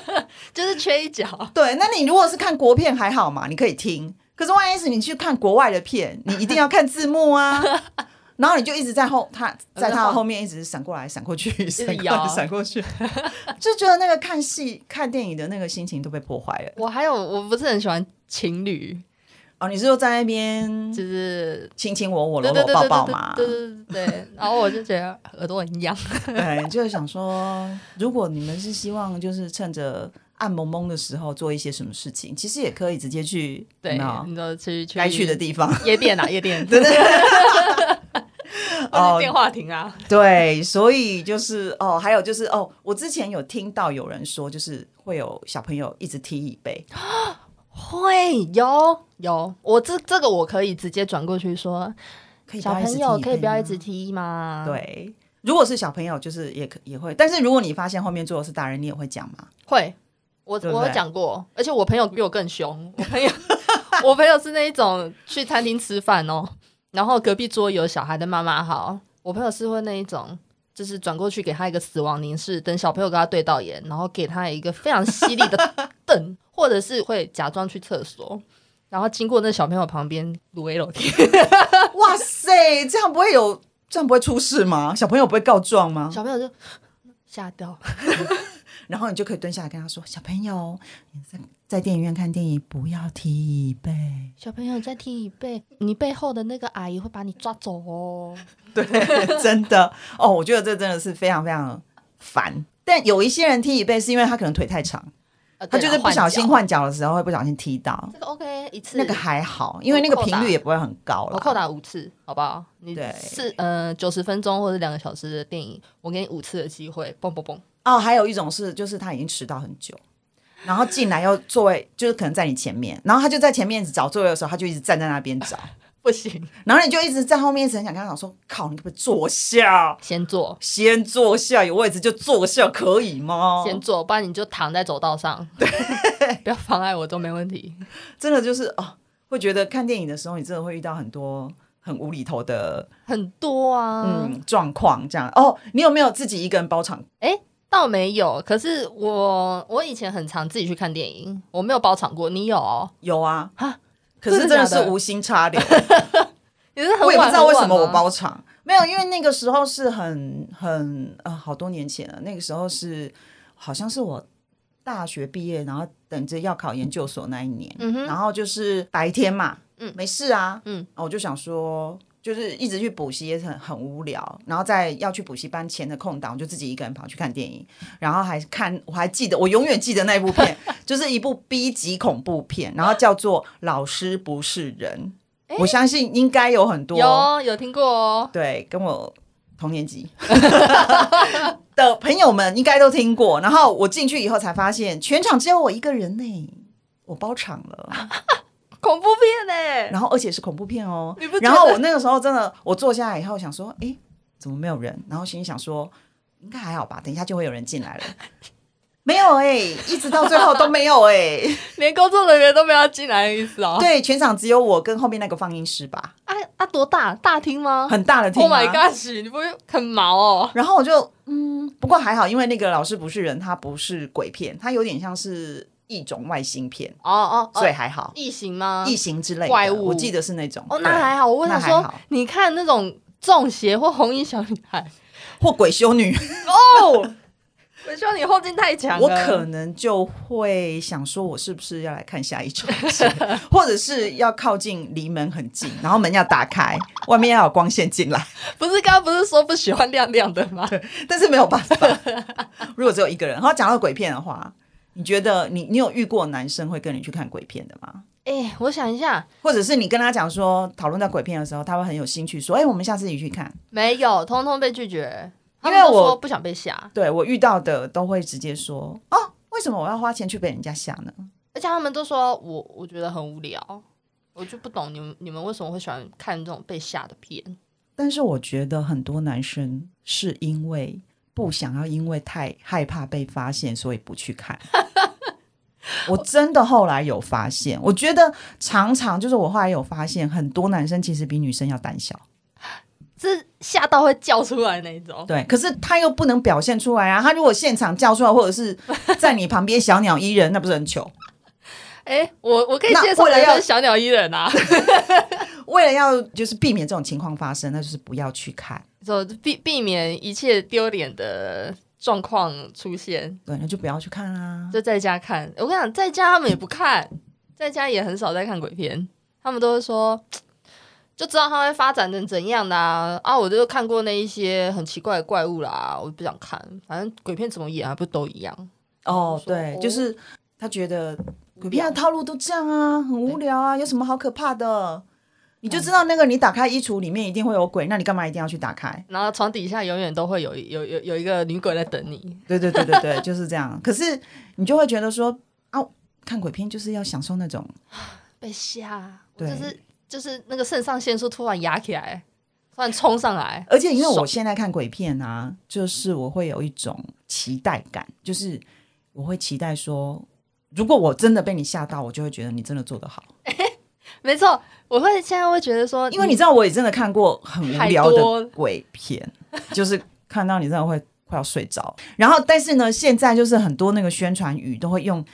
Speaker 2: 就是缺一角。
Speaker 1: 对，那你如果是看国片还好嘛，你可以听。可是万一是你去看国外的片，你一定要看字幕啊。然后你就一直在后，他在他后面一直闪过来闪过去，闪过来闪过去，就觉得那个看戏看电影的那个心情都被破坏了。
Speaker 2: 我还有我不是很喜欢情侣。
Speaker 1: 哦，你是说在那边
Speaker 2: 就是
Speaker 1: 亲亲我我搂搂抱抱嘛？
Speaker 2: 对对对对，然后我就觉得耳朵很痒。
Speaker 1: 对，就是想说，如果你们是希望就是趁着暗蒙蒙的时候做一些什么事情，其实也可以直接去
Speaker 2: 对，你都去
Speaker 1: 该去的地方，
Speaker 2: 夜店啊，夜店，对对。哦，电话亭啊。
Speaker 1: 对，所以就是哦，还有就是哦，我之前有听到有人说，就是会有小朋友一直踢椅背。
Speaker 2: 会有有，我这这个我可以直接转过去说，小朋友可以不要一直踢吗？
Speaker 1: 对，如果是小朋友，就是也可也会，但是如果你发现后面坐的是大人，你也会讲吗？
Speaker 2: 会，我我有讲过，而且我朋友比我更凶，我朋友 我朋友是那一种去餐厅吃饭哦，然后隔壁桌有小孩的妈妈好，我朋友是会那一种。就是转过去给他一个死亡凝视，等小朋友跟他对到眼，然后给他一个非常犀利的瞪，或者是会假装去厕所，然后经过那小朋友旁边撸 L 天。
Speaker 1: 哇塞，这样不会有这样不会出事吗？小朋友不会告状吗？
Speaker 2: 小朋友就 吓掉。
Speaker 1: 然后你就可以蹲下来跟他说：“小朋友，你在在电影院看电影，不要踢椅背。
Speaker 2: 小朋友在踢椅背，你背后的那个阿姨会把你抓走哦。”
Speaker 1: 对，真的哦，我觉得这真的是非常非常烦。但有一些人踢椅背是因为他可能腿太长，他就是不小心换脚的时候会不小心踢到。
Speaker 2: 这个 OK 一次，
Speaker 1: 那个还好，因为那个频率也不会很高了。
Speaker 2: 我扣打五次，好不好？你是呃九十分钟或者两个小时的电影，我给你五次的机会，嘣嘣嘣。
Speaker 1: 哦，还有一种是，就是他已经迟到很久，然后进来要座位，就是可能在你前面，然后他就在前面找座位的时候，他就一直站在那边找，
Speaker 2: 不行，
Speaker 1: 然后你就一直在后面，一直很想跟他讲说，靠，你可不可以坐下？
Speaker 2: 先坐，
Speaker 1: 先坐下，有位置就坐下，可以吗？
Speaker 2: 先坐，不然你就躺在走道上，对，不要妨碍我都没问题。
Speaker 1: 真的就是哦，会觉得看电影的时候，你真的会遇到很多很无厘头的
Speaker 2: 很多啊，
Speaker 1: 嗯，状况这样。哦，你有没有自己一个人包场？
Speaker 2: 哎。倒没有，可是我我以前很常自己去看电影，我没有包场过。你有？
Speaker 1: 有啊，哈，可是真的是无心插柳。
Speaker 2: 也是很
Speaker 1: 我也不知道为什么我包场，没有，因为那个时候是很很呃好多年前了，那个时候是好像是我大学毕业，然后等着要考研究所那一年，然后就是白天嘛，嗯，没事啊，嗯，我就想说。就是一直去补习也很很无聊，然后在要去补习班前的空档，我就自己一个人跑去看电影，然后还看我还记得我永远记得那部片，就是一部 B 级恐怖片，然后叫做《老师不是人》，我相信应该有很多
Speaker 2: 有有听过哦，
Speaker 1: 对，跟我同年级 的朋友们应该都听过。然后我进去以后才发现，全场只有我一个人呢，我包场了。
Speaker 2: 恐怖片呢，
Speaker 1: 然后而且是恐怖片哦。然后我那个时候真的，我坐下来以后想说，哎，怎么没有人？然后心里想说，应该还好吧，等一下就会有人进来了。没有哎，一直到最后都没有哎，
Speaker 2: 连工作人员都没有进来的意思哦。
Speaker 1: 对，全场只有我跟后面那个放映师吧。
Speaker 2: 啊啊，多大？大厅吗？
Speaker 1: 很大的厅。
Speaker 2: Oh my god！你不会很毛哦？
Speaker 1: 然后我就嗯，不过还好，因为那个老师不是人，他不是鬼片，他有点像是。一种外星片哦哦，所以还好。
Speaker 2: 异形吗？
Speaker 1: 异形之类怪物，我记得是那种。
Speaker 2: 哦，那还好。我问他说：“你看那种中邪或红衣小女孩
Speaker 1: 或鬼修女
Speaker 2: 哦，鬼修女后劲太强，
Speaker 1: 我可能就会想说，我是不是要来看下一场，或者是要靠近离门很近，然后门要打开，外面要有光线进来。
Speaker 2: 不是刚刚不是说不喜欢亮亮的吗？
Speaker 1: 但是没有办法，如果只有一个人。然后讲到鬼片的话。你觉得你你有遇过男生会跟你去看鬼片的吗？
Speaker 2: 哎，我想一下，
Speaker 1: 或者是你跟他讲说讨论到鬼片的时候，他会很有兴趣说：“哎，我们下次一起去看。”
Speaker 2: 没有，通通被拒绝，因为我不想被吓。
Speaker 1: 对我遇到的都会直接说：“哦，为什么我要花钱去被人家吓呢？”
Speaker 2: 而且他们都说我我觉得很无聊，我就不懂你们你们为什么会喜欢看这种被吓的片。
Speaker 1: 但是我觉得很多男生是因为。不想要，因为太害怕被发现，所以不去看。我真的后来有发现，我觉得常常就是我后来有发现，很多男生其实比女生要胆小，
Speaker 2: 是吓到会叫出来那种。
Speaker 1: 对，可是他又不能表现出来啊。他如果现场叫出来，或者是在你旁边小鸟依人，那不是很糗？
Speaker 2: 哎，我我可以介绍一个小鸟依人啊。
Speaker 1: 为了要就是避免这种情况发生，那就是不要去看。
Speaker 2: 就避避免一切丢脸的状况出现，
Speaker 1: 对，那就不要去看啊，
Speaker 2: 就在家看。我跟你讲，在家他们也不看，在家也很少在看鬼片，他们都会说，就知道他会发展成怎样的啊。啊，我就看过那一些很奇怪的怪物啦，我不想看。反正鬼片怎么演，啊不都一样？
Speaker 1: 哦，对，就是他觉得鬼片的套路都这样啊，很无聊啊，有什么好可怕的？你就知道那个，你打开衣橱里面一定会有鬼，那你干嘛一定要去打开？
Speaker 2: 然后床底下永远都会有有有有一个女鬼在等你。
Speaker 1: 对对对对对，就是这样。可是你就会觉得说啊，看鬼片就是要享受那种
Speaker 2: 被吓，就是就是那个肾上腺素突然压起来，突然冲上来。
Speaker 1: 而且因为我现在看鬼片啊，就是我会有一种期待感，就是我会期待说，如果我真的被你吓到，我就会觉得你真的做得好。
Speaker 2: 没错，我会现在会觉得说，
Speaker 1: 因为你知道，我也真的看过很无聊的鬼片，就是看到你真的会快要睡着。然后，但是呢，现在就是很多那个宣传语都会用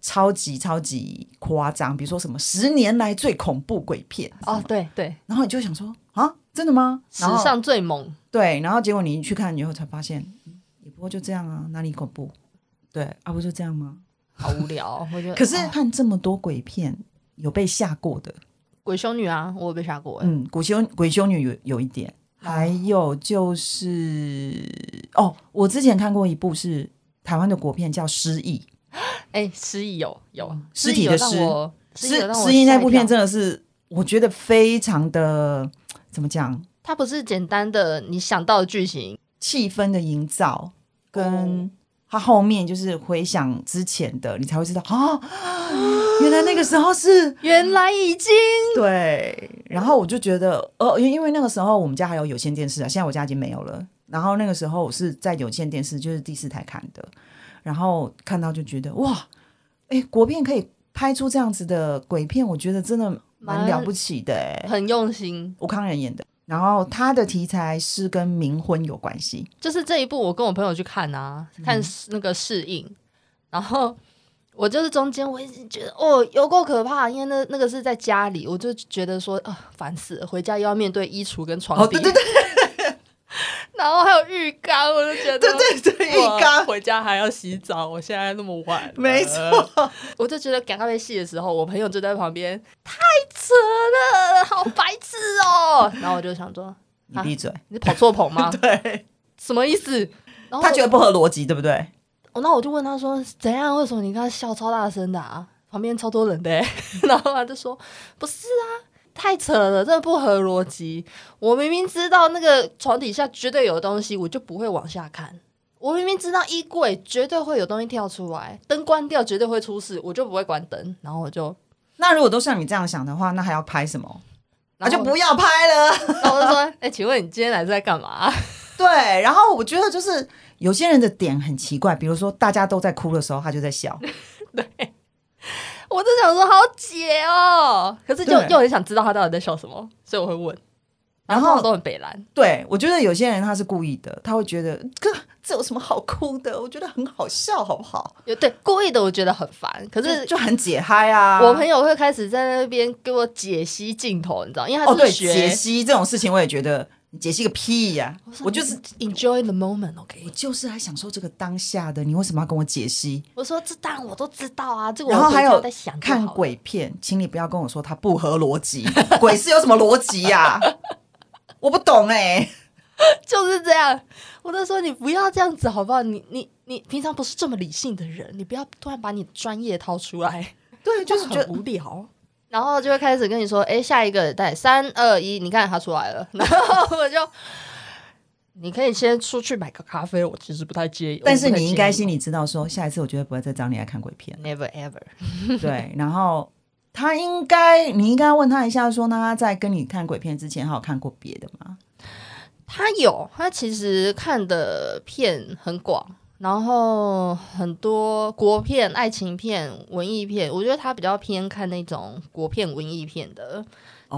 Speaker 1: 超级超级夸张，比如说什么十年来最恐怖鬼片
Speaker 2: 哦，对对。
Speaker 1: 然后你就想说啊，真的吗？
Speaker 2: 史上最猛。
Speaker 1: 对，然后结果你去看以后才发现，也不过就这样啊，哪里恐怖？对啊，不就这样吗？
Speaker 2: 好无聊，我觉得。
Speaker 1: 可是看这么多鬼片。有被吓过的
Speaker 2: 鬼修女啊，我有被吓过。
Speaker 1: 嗯，鬼修鬼修女有有一点，还有就是哦，我之前看过一部是台湾的国片，叫《失忆》。
Speaker 2: 哎，失忆有有
Speaker 1: 尸体的尸，失失忆那部片真的是我觉得非常的怎么讲？
Speaker 2: 它不是简单的你想到的剧情，
Speaker 1: 气氛的营造跟。他后面就是回想之前的，你才会知道啊，原来那个时候是
Speaker 2: 原来已经
Speaker 1: 对。然后我就觉得，呃，因为那个时候我们家还有有线电视啊，现在我家已经没有了。然后那个时候我是在有线电视，就是第四台看的，然后看到就觉得哇，哎，国片可以拍出这样子的鬼片，我觉得真的蛮了不起的，哎，
Speaker 2: 很用心。
Speaker 1: 吴康仁演的，然后它的题材是跟冥婚有关系，
Speaker 2: 就是这一部我跟我朋友去看啊，看那个适应，然后我就是中间我一直觉得哦有够可怕，因为那那个是在家里，我就觉得说啊烦死了，回家又要面对衣橱跟床
Speaker 1: 底，对对对，
Speaker 2: 然后还有浴缸，我就觉得
Speaker 1: 对对对浴缸，
Speaker 2: 回家还要洗澡，我现在那么晚，
Speaker 1: 没错，
Speaker 2: 我就觉得赶咖啡戏的时候，我朋友就在旁边，太扯了，好白痴哦，然后我就想说。
Speaker 1: 你闭嘴！
Speaker 2: 你跑错棚吗？
Speaker 1: 对，
Speaker 2: 什么意思？
Speaker 1: 他觉得不合逻辑，对不对？
Speaker 2: 哦，那我就问他说：“怎样？为什么你刚刚笑超大声的啊？旁边超多人的。”然后他就说：“不是啊，太扯了，这不合逻辑。我明明知道那个床底下绝对有东西，我就不会往下看。我明明知道衣柜绝对会有东西跳出来，灯关掉绝对会出事，我就不会关灯。然后我就……
Speaker 1: 那如果都像你这样想的话，那还要拍什么？”那就不要拍了。
Speaker 2: 然后我就说：“哎，请问你今天来是在干嘛？”
Speaker 1: 对，然后我觉得就是有些人的点很奇怪，比如说大家都在哭的时候，他就在笑。
Speaker 2: 对，我就想说好解哦，可是就又很想知道他到底在笑什么，所以我会问。然后都很北蓝。
Speaker 1: 对，我觉得有些人他是故意的，他会觉得哥这有什么好哭的？我觉得很好笑，好不好？
Speaker 2: 有对故意的，我觉得很烦。可是
Speaker 1: 就很解嗨啊！
Speaker 2: 我朋友会开始在那边给我解析镜头，你知道？因为他是学
Speaker 1: 解析这种事情，我也觉得解析个屁呀！我就是
Speaker 2: enjoy the moment，OK？
Speaker 1: 我就是来享受这个当下的。你为什么要跟我解析？
Speaker 2: 我说这当然我都知道啊，这个
Speaker 1: 然后还有
Speaker 2: 在想
Speaker 1: 看鬼片，请你不要跟我说它不合逻辑，鬼是有什么逻辑呀？我不懂哎，
Speaker 2: 就是这样。我都说你不要这样子好不好？你你你平常不是这么理性的人，你不要突然把你专业掏出来。
Speaker 1: 对，就是
Speaker 2: 觉得无聊。然后就会开始跟你说：“哎，下一个，带，三二一，你看他出来了。”然后我就，你可以先出去买个咖啡，我其实不太介意。
Speaker 1: 但是你应该心里知道，说下一次我绝对不会再找你来看鬼片
Speaker 2: ，Never ever。
Speaker 1: 对，然后。他应该，你应该问他一下，说那他在跟你看鬼片之前，他有看过别的吗？
Speaker 2: 他有，他其实看的片很广，然后很多国片、爱情片、文艺片，我觉得他比较偏看那种国片、文艺片的。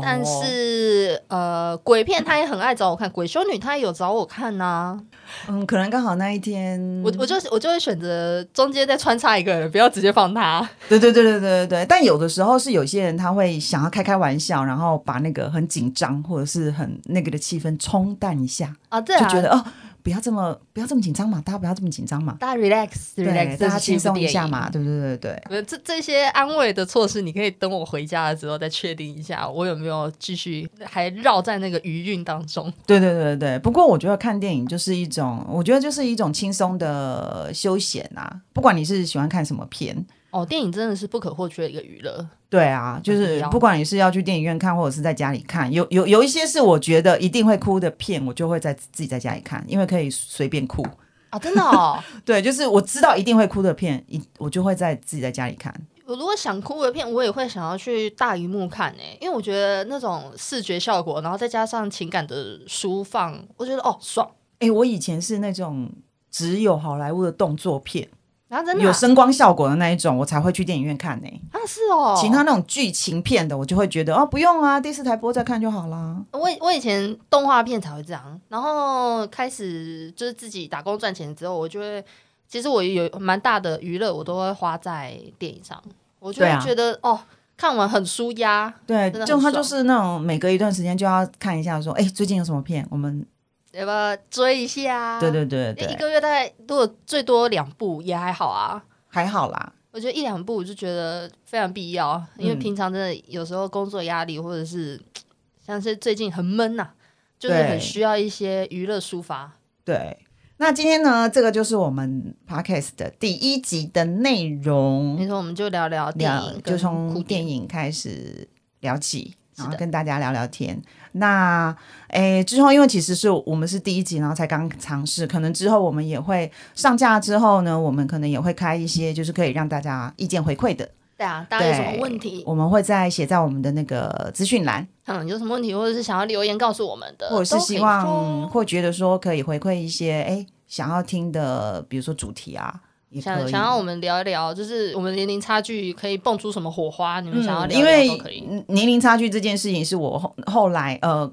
Speaker 2: 但是呃，鬼片他也很爱找我看，鬼修女他也有找我看呐。
Speaker 1: 嗯，可能刚好那一天，
Speaker 2: 我我就我就会选择中间再穿插一个人，不要直接放他。
Speaker 1: 对对对对对对对。但有的时候是有些人他会想要开开玩笑，然后把那个很紧张或者是很那个的气氛冲淡一下
Speaker 2: 啊，对，
Speaker 1: 就觉得哦。不要这么不要这么紧张嘛，大家不要这么紧张嘛，
Speaker 2: 大家 relax，relax，
Speaker 1: 大家轻松一下嘛，对对对对。
Speaker 2: 这这些安慰的措施，你可以等我回家了之后再确定一下，我有没有继续还绕在那个余韵当中。
Speaker 1: 对对对对。不过我觉得看电影就是一种，我觉得就是一种轻松的休闲啊，不管你是喜欢看什么片。
Speaker 2: 哦，电影真的是不可或缺的一个娱乐。
Speaker 1: 对啊，就是不管你是要去电影院看，或者是在家里看，有有有一些是我觉得一定会哭的片，我就会在自己在家里看，因为可以随便哭
Speaker 2: 啊！真的哦，
Speaker 1: 对，就是我知道一定会哭的片，一我就会在自己在家里看。
Speaker 2: 我如果想哭的片，我也会想要去大荧幕看诶，因为我觉得那种视觉效果，然后再加上情感的舒放，我觉得哦爽。
Speaker 1: 哎，我以前是那种只有好莱坞的动作片。
Speaker 2: 然后真的
Speaker 1: 有声光效果的那一种，我才会去电影院看呢。
Speaker 2: 啊，是哦。
Speaker 1: 其他那种剧情片的，我就会觉得哦，不用啊，第四台播再看就好啦。
Speaker 2: 我我以前动画片才会这样，然后开始就是自己打工赚钱之后，我就会，其实我有蛮大的娱乐，我都会花在电影上。我就会觉得哦，看完很舒压。
Speaker 1: 对，就他就是那种每隔一段时间就要看一下，说哎，最近有什么片，我们。
Speaker 2: 要不要追一下？
Speaker 1: 对对对对，
Speaker 2: 一个月大概如果最多两部也还好啊，
Speaker 1: 还好啦。
Speaker 2: 我觉得一两部我就觉得非常必要，因为平常真的有时候工作压力或者是 像是最近很闷呐，就是很需要一些娱乐抒发。
Speaker 1: 对，那今天呢，这个就是我们 podcast 的第一集的内容。
Speaker 2: 没错，我们就聊聊电影，
Speaker 1: 就从电影开始聊起，然后跟大家聊聊天。那诶，之后因为其实是我们是第一集，然后才刚尝试，可能之后我们也会上架之后呢，我们可能也会开一些，就是可以让大家意见回馈的。
Speaker 2: 对啊，大家有什么问题，
Speaker 1: 我们会再写在我们的那个资讯栏。
Speaker 2: 嗯，有什么问题，或者是想要留言告诉我们的，
Speaker 1: 或者是希望或觉得说可以回馈一些诶想要听的，比如说主题啊。
Speaker 2: 想想要我们聊一聊，就是我们年龄差距可以蹦出什么火花？你们想要聊
Speaker 1: 聊
Speaker 2: 都可以。
Speaker 1: 年龄差距这件事情是我后后来呃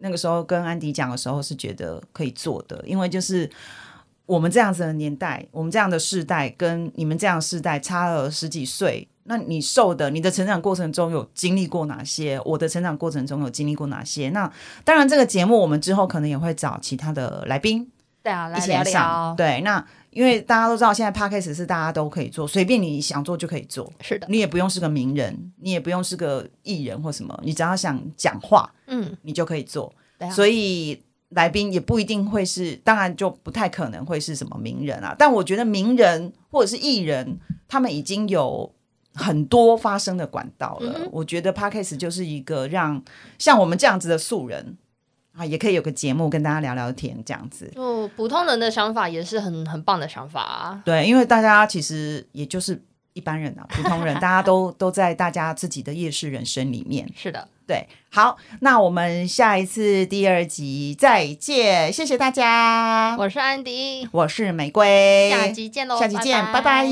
Speaker 1: 那个时候跟安迪讲的时候是觉得可以做的，因为就是我们这样子的年代，我们这样的世代跟你们这样世代差了十几岁，那你受的你的成长过程中有经历过哪些？我的成长过程中有经历过哪些？那当然，这个节目我们之后可能也会找其他的来宾，
Speaker 2: 对啊，
Speaker 1: 一起来
Speaker 2: 上。
Speaker 1: 对，那因为大家都知道，现在 podcast 是大家都可以做，随便你想做就可以做。
Speaker 2: 是的，
Speaker 1: 你也不用是个名人，你也不用是个艺人或什么，你只要想讲话，嗯，你就可以做。所以来宾也不一定会是，当然就不太可能会是什么名人啊。但我觉得名人或者是艺人，他们已经有很多发声的管道了。我觉得 podcast 就是一个让像我们这样子的素人啊，也可以有个节目跟大家聊聊天，这样子。
Speaker 2: 就普通人的想法也是很很棒的想法啊。
Speaker 1: 对，因为大家其实也就是一般人啊，普通人，大家都 都在大家自己的夜市人生里面。
Speaker 2: 是的。
Speaker 1: 对，好，那我们下一次第二集再见，谢谢大家。
Speaker 2: 我是安迪，
Speaker 1: 我是玫瑰，
Speaker 2: 下集见喽，
Speaker 1: 下集见，拜拜。